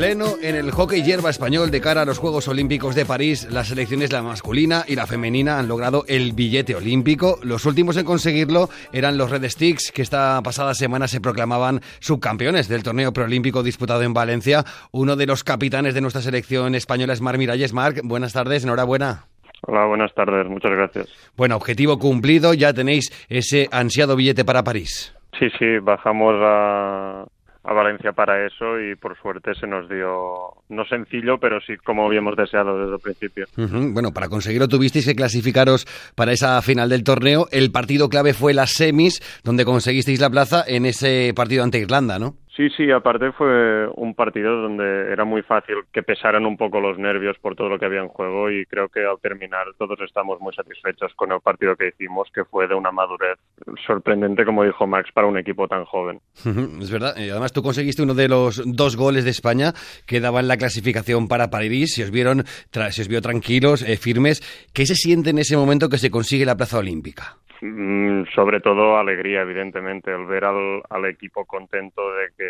Pleno en el hockey hierba español de cara a los Juegos Olímpicos de París, las selecciones la masculina y la femenina han logrado el billete olímpico. Los últimos en conseguirlo eran los Red Sticks, que esta pasada semana se proclamaban subcampeones del torneo preolímpico disputado en Valencia. Uno de los capitanes de nuestra selección española es Mar Miralles. Marc, buenas tardes, enhorabuena. Hola, buenas tardes, muchas gracias. Bueno, objetivo cumplido, ya tenéis ese ansiado billete para París. Sí, sí, bajamos a, a Valencia para eso y por suerte se nos dio, no sencillo, pero sí como habíamos deseado desde el principio. Bueno, para conseguirlo tuvisteis que clasificaros para esa final del torneo. El partido clave fue las semis, donde conseguisteis la plaza en ese partido ante Irlanda, ¿no? Sí, sí, aparte fue un partido donde era muy fácil que pesaran un poco los nervios por todo lo que había en juego y creo que al terminar todos estamos muy satisfechos con el partido que hicimos, que fue de una madurez sorprendente, como dijo Max, para un equipo tan joven. Es verdad. Y además tú conseguiste uno de los dos goles de España que daban la clasificación para París. Se os vieron, se os vio tranquilos, eh, firmes. ¿Qué se siente en ese momento que se consigue la plaza olímpica? Mm, sobre todo alegría, evidentemente, el ver al, al equipo contento de que,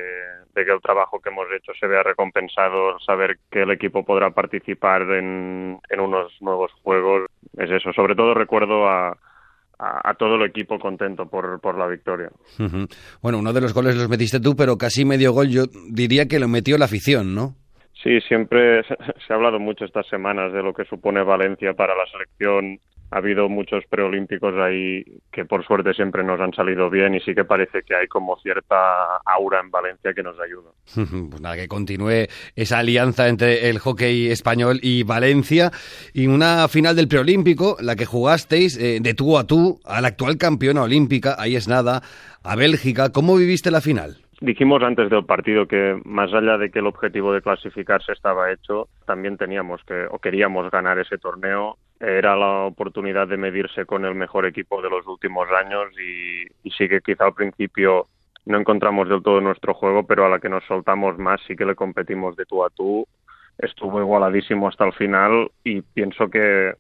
de que el trabajo que hemos hecho se vea recompensado, saber que el equipo podrá participar en, en unos nuevos juegos, es eso. Sobre todo recuerdo a, a, todo el equipo contento por, por la victoria. Bueno, uno de los goles los metiste tú, pero casi medio gol yo diría que lo metió la afición, ¿no? Sí, siempre se, ha hablado mucho estas semanas de lo que supone Valencia para la selección. Ha habido muchos preolímpicos ahí que por suerte siempre nos han salido bien y sí que parece que hay como cierta aura en Valencia que nos ayuda. Pues nada, que continúe esa alianza entre el hockey español y Valencia. Y una final del preolímpico, la que jugasteis eh, de tú a tú a la actual campeona olímpica, ahí es nada, a Bélgica. ¿Cómo viviste la final? Dijimos antes del partido que más allá de que el objetivo de clasificarse estaba hecho, también teníamos que o queríamos ganar ese torneo. Era la oportunidad de medirse con el mejor equipo de los últimos años y, y sí que quizá al principio no encontramos del todo nuestro juego, pero a la que nos soltamos más sí que le competimos de tú a tú. Estuvo igualadísimo hasta el final y pienso que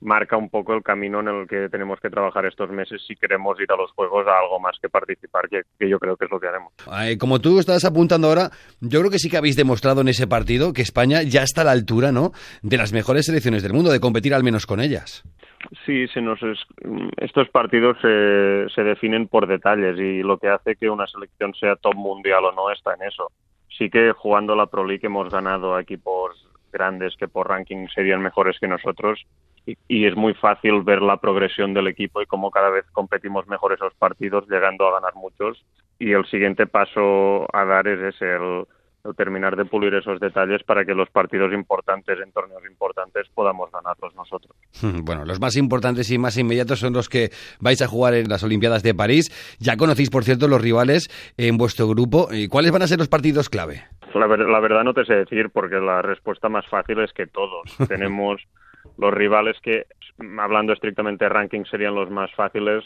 marca un poco el camino en el que tenemos que trabajar estos meses si queremos ir a los juegos a algo más que participar, que, que yo creo que es lo que haremos. Eh, como tú estás apuntando ahora, yo creo que sí que habéis demostrado en ese partido que España ya está a la altura, ¿no? De las mejores selecciones del mundo, de competir al menos con ellas. Sí, se nos es- estos partidos se, se definen por detalles y lo que hace que una selección sea top mundial o no está en eso. Sí que jugando la Pro League hemos ganado a equipos grandes que por ranking serían mejores que nosotros y, es muy fácil ver la progresión del equipo y cómo cada vez competimos mejor esos partidos llegando a ganar muchos y el siguiente paso a dar es ese, el, el terminar de pulir esos detalles para que los partidos importantes en torneos importantes podamos ganarlos nosotros. Bueno, los más importantes y más inmediatos son los que vais a jugar en las Olimpiadas de París. Ya conocéis, por cierto, los rivales en vuestro grupo. ¿Y ¿Cuáles van a ser los partidos clave? La, ver- la verdad no te sé decir porque la respuesta más fácil es que todos. Tenemos los rivales que, hablando estrictamente de ranking, serían los más fáciles.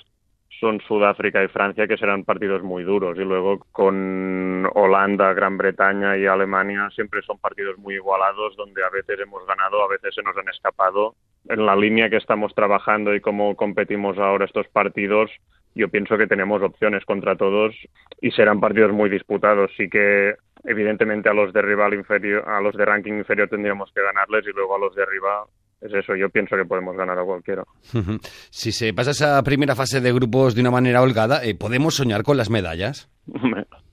Son Sudáfrica y Francia, que serán partidos muy duros. Y luego con Holanda, Gran Bretaña y Alemania siempre son partidos muy igualados, donde a veces hemos ganado, a veces se nos han escapado. En la línea que estamos trabajando y cómo competimos ahora estos partidos, yo pienso que tenemos opciones contra todos y serán partidos muy disputados. Sí que evidentemente a los de rival inferior, a los de ranking inferior tendríamos que ganarles y luego a los de arriba es eso. Yo pienso que podemos ganar a cualquiera. Si se pasa esa primera fase de grupos de una manera holgada, eh, ¿podemos soñar con las medallas?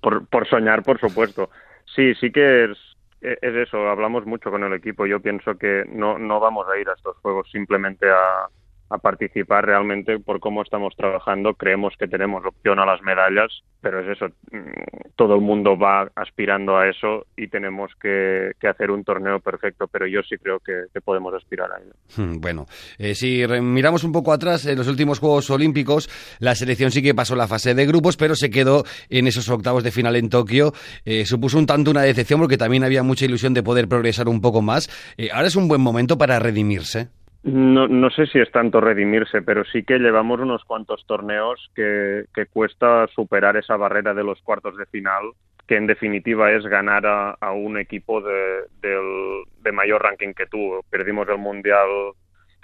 por, por soñar, por supuesto. Sí, sí que es, es eso. Hablamos mucho con el equipo. Yo pienso que no, no vamos a ir a estos juegos simplemente a, a participar realmente por cómo estamos trabajando. Creemos que tenemos opción a las medallas, pero es eso. mm, Todo el mundo va aspirando a eso y tenemos que, hacer un torneo perfecto, pero yo sí creo que, podemos aspirar a ello. Hmm, Bueno, eh, si miramos un poco atrás, en los últimos Juegos Olímpicos, la selección sí que pasó la fase de grupos, pero se quedó en esos octavos de final en Tokio. Eh, supuso un tanto una decepción porque también había mucha ilusión de poder progresar un poco más. Eh, ahora es un buen momento para redimirse. No, no sé si es tanto redimirse, pero sí que llevamos unos cuantos torneos que, que cuesta superar esa barrera de los cuartos de final, que en definitiva es ganar a, un equipo de, de mayor ranking que tú. Perdimos el Mundial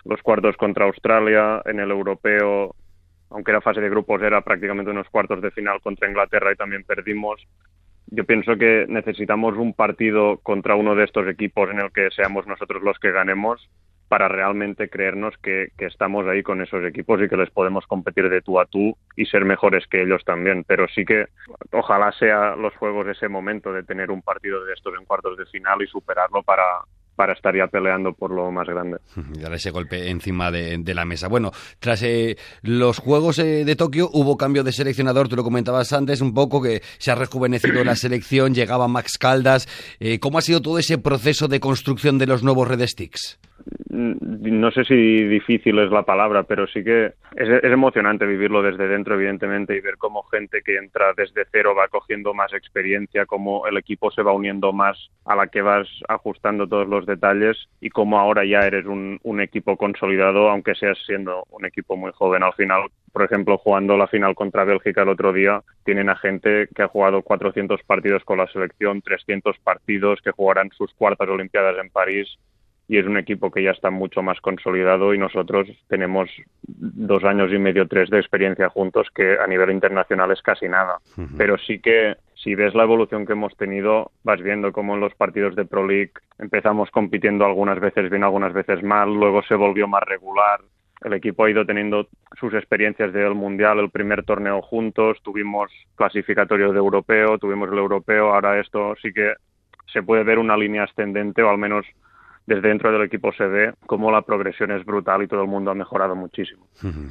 los cuartos contra Australia, en el Europeo, aunque la fase de grupos era prácticamente unos cuartos de final contra Inglaterra y también perdimos yo pienso que necesitamos un partido contra uno de estos equipos en el que seamos nosotros los que ganemos para realmente creernos que, estamos ahí con esos equipos y que les podemos competir de tú a tú y ser mejores que ellos también. Pero sí que ojalá sea los juegos ese momento de tener un partido de estos en cuartos de final y superarlo para, para estar ya peleando por lo más grande. Y dar ese golpe encima de, la mesa. Bueno, tras eh, los Juegos eh, de Tokio hubo cambio de seleccionador, tú lo comentabas antes un poco, que se ha rejuvenecido la selección, llegaba Max Caldas. Eh, ¿Cómo ha sido todo ese proceso de construcción de los nuevos Red Sticks? Mm, no sé si difícil es la palabra, pero sí que es, emocionante vivirlo desde dentro, evidentemente, y ver cómo gente que entra desde cero va cogiendo más experiencia, cómo el equipo se va uniendo más a la que vas ajustando todos los detalles y cómo ahora ya eres un, un equipo consolidado, aunque seas siendo un equipo muy joven. Al final, por ejemplo, jugando la final contra Bélgica el otro día, tienen a gente que ha jugado 400 partidos con la selección, 300 partidos, que jugarán sus cuartas Olimpiadas en París y es un equipo que ya está mucho más consolidado y nosotros tenemos dos años y medio, tres de experiencia juntos que a nivel internacional es casi nada. Pero sí que si ves la evolución que hemos tenido, vas viendo cómo en los partidos de Pro League empezamos compitiendo algunas veces bien, algunas veces mal, luego se volvió más regular. El equipo ha ido teniendo sus experiencias del Mundial, el primer torneo juntos, tuvimos clasificatorio de europeo, tuvimos el europeo, ahora esto sí que se puede ver una línea ascendente o al menos desde dentro del equipo se ve cómo la progresión es brutal y todo el mundo ha mejorado muchísimo.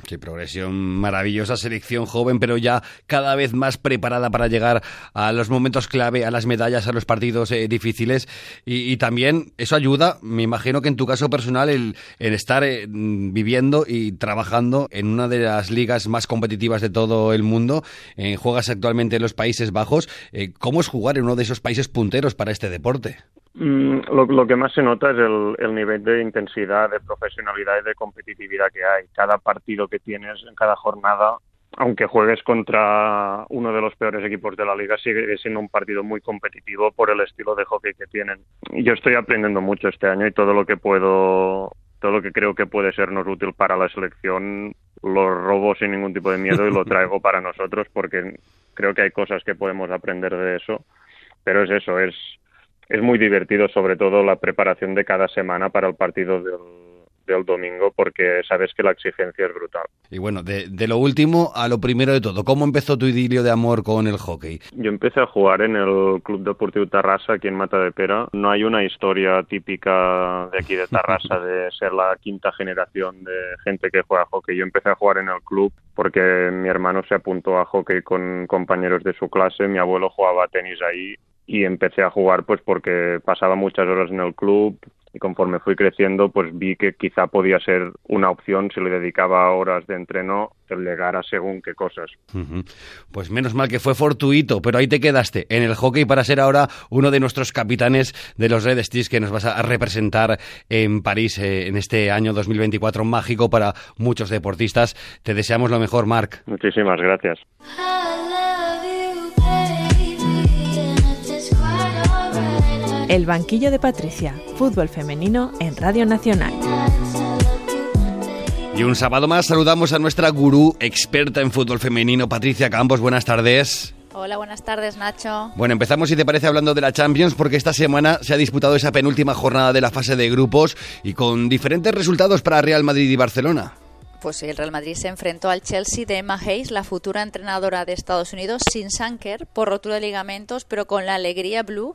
Sí, progresión maravillosa, selección joven, pero ya cada vez más preparada para llegar a los momentos clave, a las medallas, a los partidos eh, difíciles. Y, también eso ayuda, me imagino que en tu caso personal, el, estar eh, viviendo y trabajando en una de las ligas más competitivas de todo el mundo. Eh, juegas actualmente en los Países Bajos. ¿Cómo es jugar en uno de esos países punteros para este deporte? Mm, lo, que más se nota es el, nivel de intensidad, de profesionalidad y de competitividad que hay. Cada partido que tienes en cada jornada, aunque juegues contra uno de los peores equipos de la liga, sigue siendo un partido muy competitivo por el estilo de hockey que tienen. Yo estoy aprendiendo mucho este año y todo lo que puedo, todo lo que creo que puede sernos útil para la selección, lo robo sin ningún tipo de miedo y lo traigo para nosotros porque creo que hay cosas que podemos aprender de eso. Pero es eso, es es muy divertido, sobre todo la preparación de cada semana para el partido del, domingo, porque sabes que la exigencia es brutal. Y bueno, de, lo último a lo primero de todo, ¿cómo empezó tu idilio de amor con el hockey? Yo empecé a jugar en el Club Deportivo Tarrasa, aquí en Mata de Pera. No hay una historia típica de aquí de Tarrasa de ser la quinta generación de gente que juega hockey. Yo empecé a jugar en el club porque mi hermano se apuntó a hockey con compañeros de su clase, mi abuelo jugaba tenis ahí y empecé a jugar pues porque pasaba muchas horas en el club y conforme fui creciendo pues vi que quizá podía ser una opción si le dedicaba horas de entreno el llegar a según qué cosas. Pues menos mal que fue fortuito, pero ahí te quedaste en el hockey para ser ahora uno de nuestros capitanes de los Red Sticks que nos vas a representar en París eh, en este año 2024 mágico para muchos deportistas. Te deseamos lo mejor, Marc. Muchísimas gracias. El banquillo de Patricia, fútbol femenino en Radio Nacional. Y un sábado más saludamos a nuestra gurú experta en fútbol femenino, Patricia Campos. Buenas tardes. Hola, buenas tardes, Nacho. Bueno, empezamos, si te parece, hablando de la Champions, porque esta semana se ha disputado esa penúltima jornada de la fase de grupos y con diferentes resultados para Real Madrid y Barcelona. Pues el Real Madrid se enfrentó al Chelsea de Emma Hayes, la futura entrenadora de Estados Unidos, sin Sanker, por rotura de ligamentos, pero con la alegría blue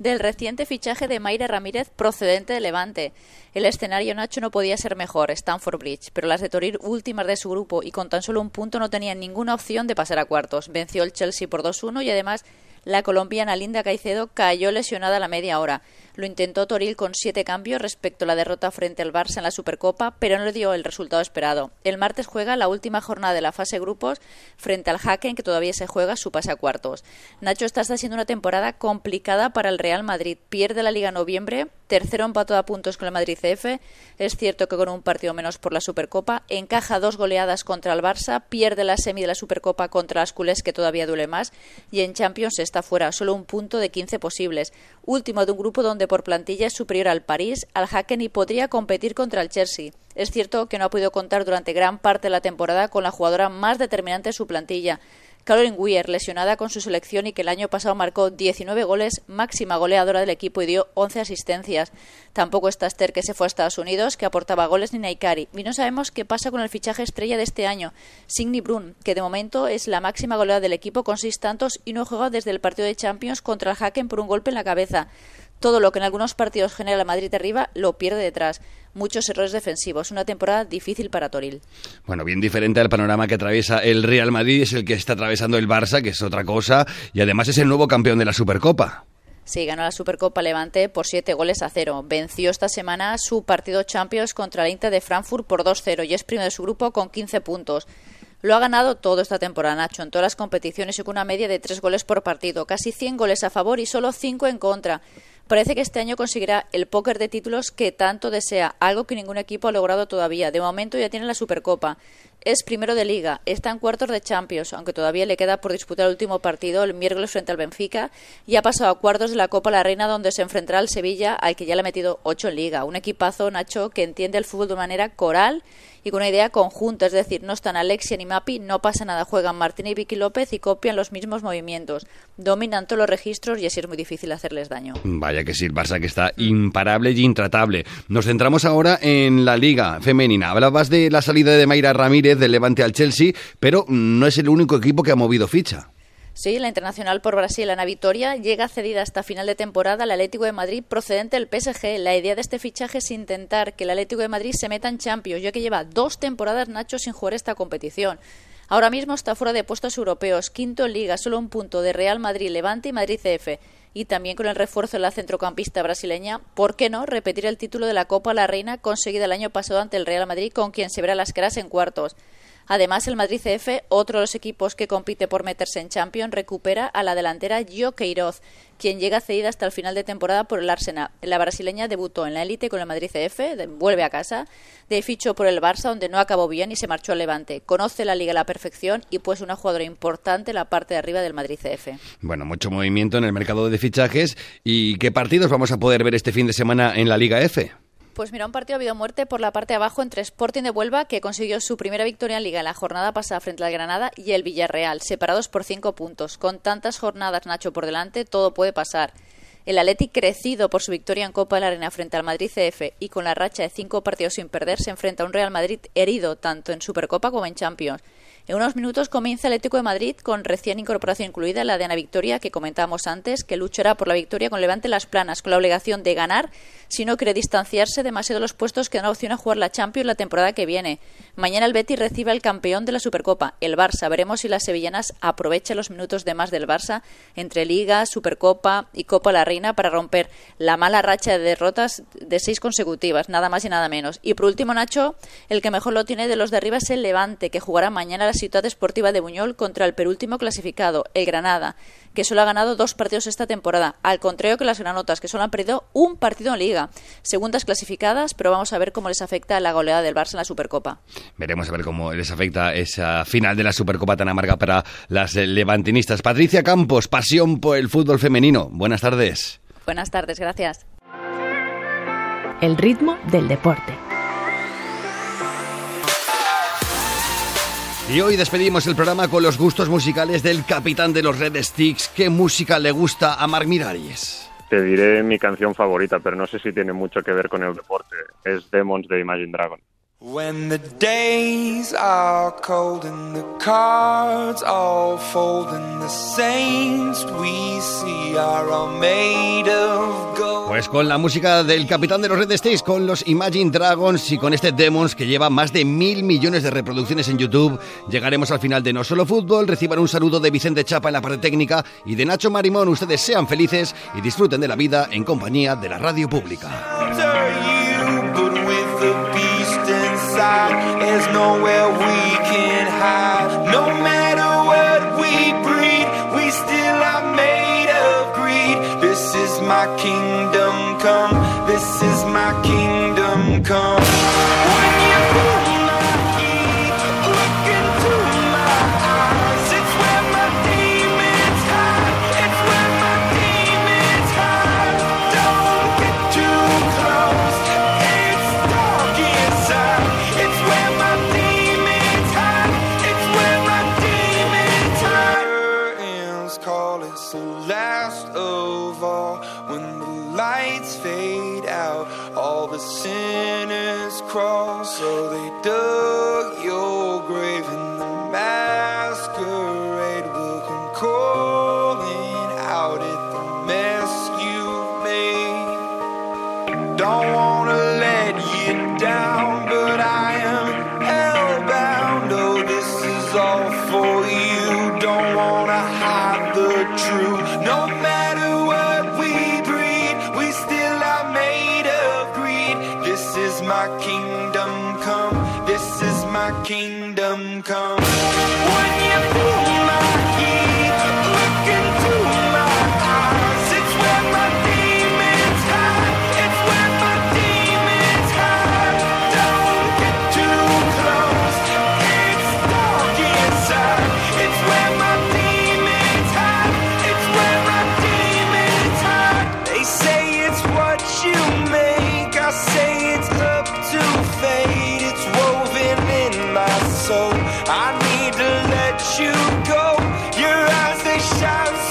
del reciente fichaje de Mayra Ramírez procedente de Levante. El escenario Nacho no podía ser mejor, Stanford Bridge, pero las de Torir últimas de su grupo y con tan solo un punto no tenían ninguna opción de pasar a cuartos. Venció el Chelsea por 2-1 y además la colombiana Linda Caicedo cayó lesionada a la media hora. Lo intentó Toril con siete cambios respecto a la derrota frente al Barça en la Supercopa, pero no le dio el resultado esperado. El martes juega la última jornada de la fase grupos frente al Haken, que todavía se juega su pase a cuartos. Nacho está haciendo una temporada complicada para el Real Madrid. Pierde la Liga en noviembre, tercero empatado a puntos con el Madrid CF. Es cierto que con un partido menos por la Supercopa. Encaja dos goleadas contra el Barça, pierde la semi de la Supercopa contra las culés, que todavía duele más. Y en Champions está fuera, solo un punto de 15 posibles. Último de un grupo donde por plantilla es superior al París, al Hacken y podría competir contra el Chelsea. Es cierto que no ha podido contar durante gran parte de la temporada con la jugadora más determinante de su plantilla. Caroline Weir, lesionada con su selección y que el año pasado marcó 19 goles, máxima goleadora del equipo y dio 11 asistencias. Tampoco está Esther, que se fue a Estados Unidos, que aportaba goles ni Naikari. Y no sabemos qué pasa con el fichaje estrella de este año, Signy Brun, que de momento es la máxima goleadora del equipo con seis tantos y no juega desde el partido de Champions contra el Hacken por un golpe en la cabeza. Todo lo que en algunos partidos genera Madrid arriba lo pierde detrás. Muchos errores defensivos. Una temporada difícil para Toril. Bueno, bien diferente al panorama que atraviesa el Real Madrid, es el que está atravesando el Barça, que es otra cosa, y además es el nuevo campeón de la Supercopa. Sí, ganó la Supercopa Levante por siete goles a cero. Venció esta semana su partido Champions contra el Inter de Frankfurt por 2-0 y es primero de su grupo con 15 puntos. Lo ha ganado todo esta temporada, Nacho, en todas las competiciones y con una media de tres goles por partido, casi 100 goles a favor y solo cinco en contra. Parece que este año conseguirá el póker de títulos que tanto desea, algo que ningún equipo ha logrado todavía. De momento ya tiene la Supercopa. Es primero de liga, está en cuartos de Champions, aunque todavía le queda por disputar el último partido el miércoles frente al Benfica, y ha pasado a cuartos de la Copa La Reina donde se enfrentará al Sevilla, al que ya le ha metido ocho en liga. Un equipazo, Nacho, que entiende el fútbol de manera coral y con una idea conjunta, es decir, no están Alexia ni Mapi, no pasa nada, juegan Martín y Vicky López y copian los mismos movimientos, dominan todos los registros y así es muy difícil hacerles daño. Vaya que sí, el Barça que está imparable y intratable. Nos centramos ahora en la Liga Femenina. Hablabas de la salida de Mayra Ramírez del Levante al Chelsea, pero no es el único equipo que ha movido ficha. Sí, la internacional por Brasil, Ana Vitoria, llega cedida hasta final de temporada al Atlético de Madrid procedente del PSG. La idea de este fichaje es intentar que el Atlético de Madrid se meta en Champions, ya que lleva dos temporadas Nacho sin jugar esta competición. Ahora mismo está fuera de puestos europeos, quinto en liga, solo un punto de Real Madrid, Levante y Madrid CF. Y también con el refuerzo de la centrocampista brasileña, ¿por qué no repetir el título de la Copa La Reina conseguida el año pasado ante el Real Madrid, con quien se verá las caras en cuartos? Además, el Madrid CF, otro de los equipos que compite por meterse en Champions, recupera a la delantera Gio Queiroz, quien llega cedida hasta el final de temporada por el Arsenal. La brasileña debutó en la élite con el Madrid CF, vuelve a casa, de ficho por el Barça, donde no acabó bien y se marchó al Levante. Conoce la liga a la perfección y pues una jugadora importante en la parte de arriba del Madrid CF. Bueno, mucho movimiento en el mercado de fichajes. ¿Y qué partidos vamos a poder ver este fin de semana en la Liga F? Pues mira, un partido ha habido muerte por la parte de abajo entre Sporting de Huelva, que consiguió su primera victoria en Liga en la jornada pasada frente al Granada, y el Villarreal, separados por cinco puntos. Con tantas jornadas, Nacho, por delante, todo puede pasar. El Atleti, crecido por su victoria en Copa de la Arena frente al Madrid CF y con la racha de cinco partidos sin perder, se enfrenta a un Real Madrid herido tanto en Supercopa como en Champions. En unos minutos comienza el Atlético de Madrid con recién incorporación incluida la de Ana Victoria, que comentábamos antes, que luchará por la victoria con Levante Las Planas, con la obligación de ganar si no quiere distanciarse demasiado de los puestos que dan opción a jugar la Champions la temporada que viene. Mañana el Betis recibe al campeón de la Supercopa, el Barça. Veremos si las sevillanas aprovechan los minutos de más del Barça entre Liga, Supercopa y Copa La Reina para romper la mala racha de derrotas de seis consecutivas, nada más y nada menos. Y por último, Nacho, el que mejor lo tiene de los de arriba es el Levante, que jugará mañana las Ciudad Esportiva de Buñol contra el penúltimo clasificado, el Granada, que solo ha ganado dos partidos esta temporada, al contrario que las granotas, que solo han perdido un partido en liga. Segundas clasificadas, pero vamos a ver cómo les afecta la goleada del Barça en la Supercopa. Veremos a ver cómo les afecta esa final de la Supercopa tan amarga para las levantinistas. Patricia Campos, pasión por el fútbol femenino. Buenas tardes. Buenas tardes, gracias. El ritmo del deporte. Y hoy despedimos el programa con los gustos musicales del capitán de los Red Sticks. ¿Qué música le gusta a Marc Miralles? Te diré mi canción favorita, pero no sé si tiene mucho que ver con el deporte. Es Demons de Imagine Dragon. When the days are cold and the cards all fold and the saints we see are all made of gold. Pues con la música del capitán de los Red States, con los Imagine Dragons y con este Demons que lleva más de mil millones de reproducciones en YouTube, llegaremos al final de No Solo Fútbol. Reciban un saludo de Vicente Chapa en la parte técnica y de Nacho Marimón. Ustedes sean felices y disfruten de la vida en compañía de la radio pública. There's nowhere we can hide. No matter what we breed, we still are made of greed. This is my kingdom come. This is my kingdom.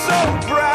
so proud.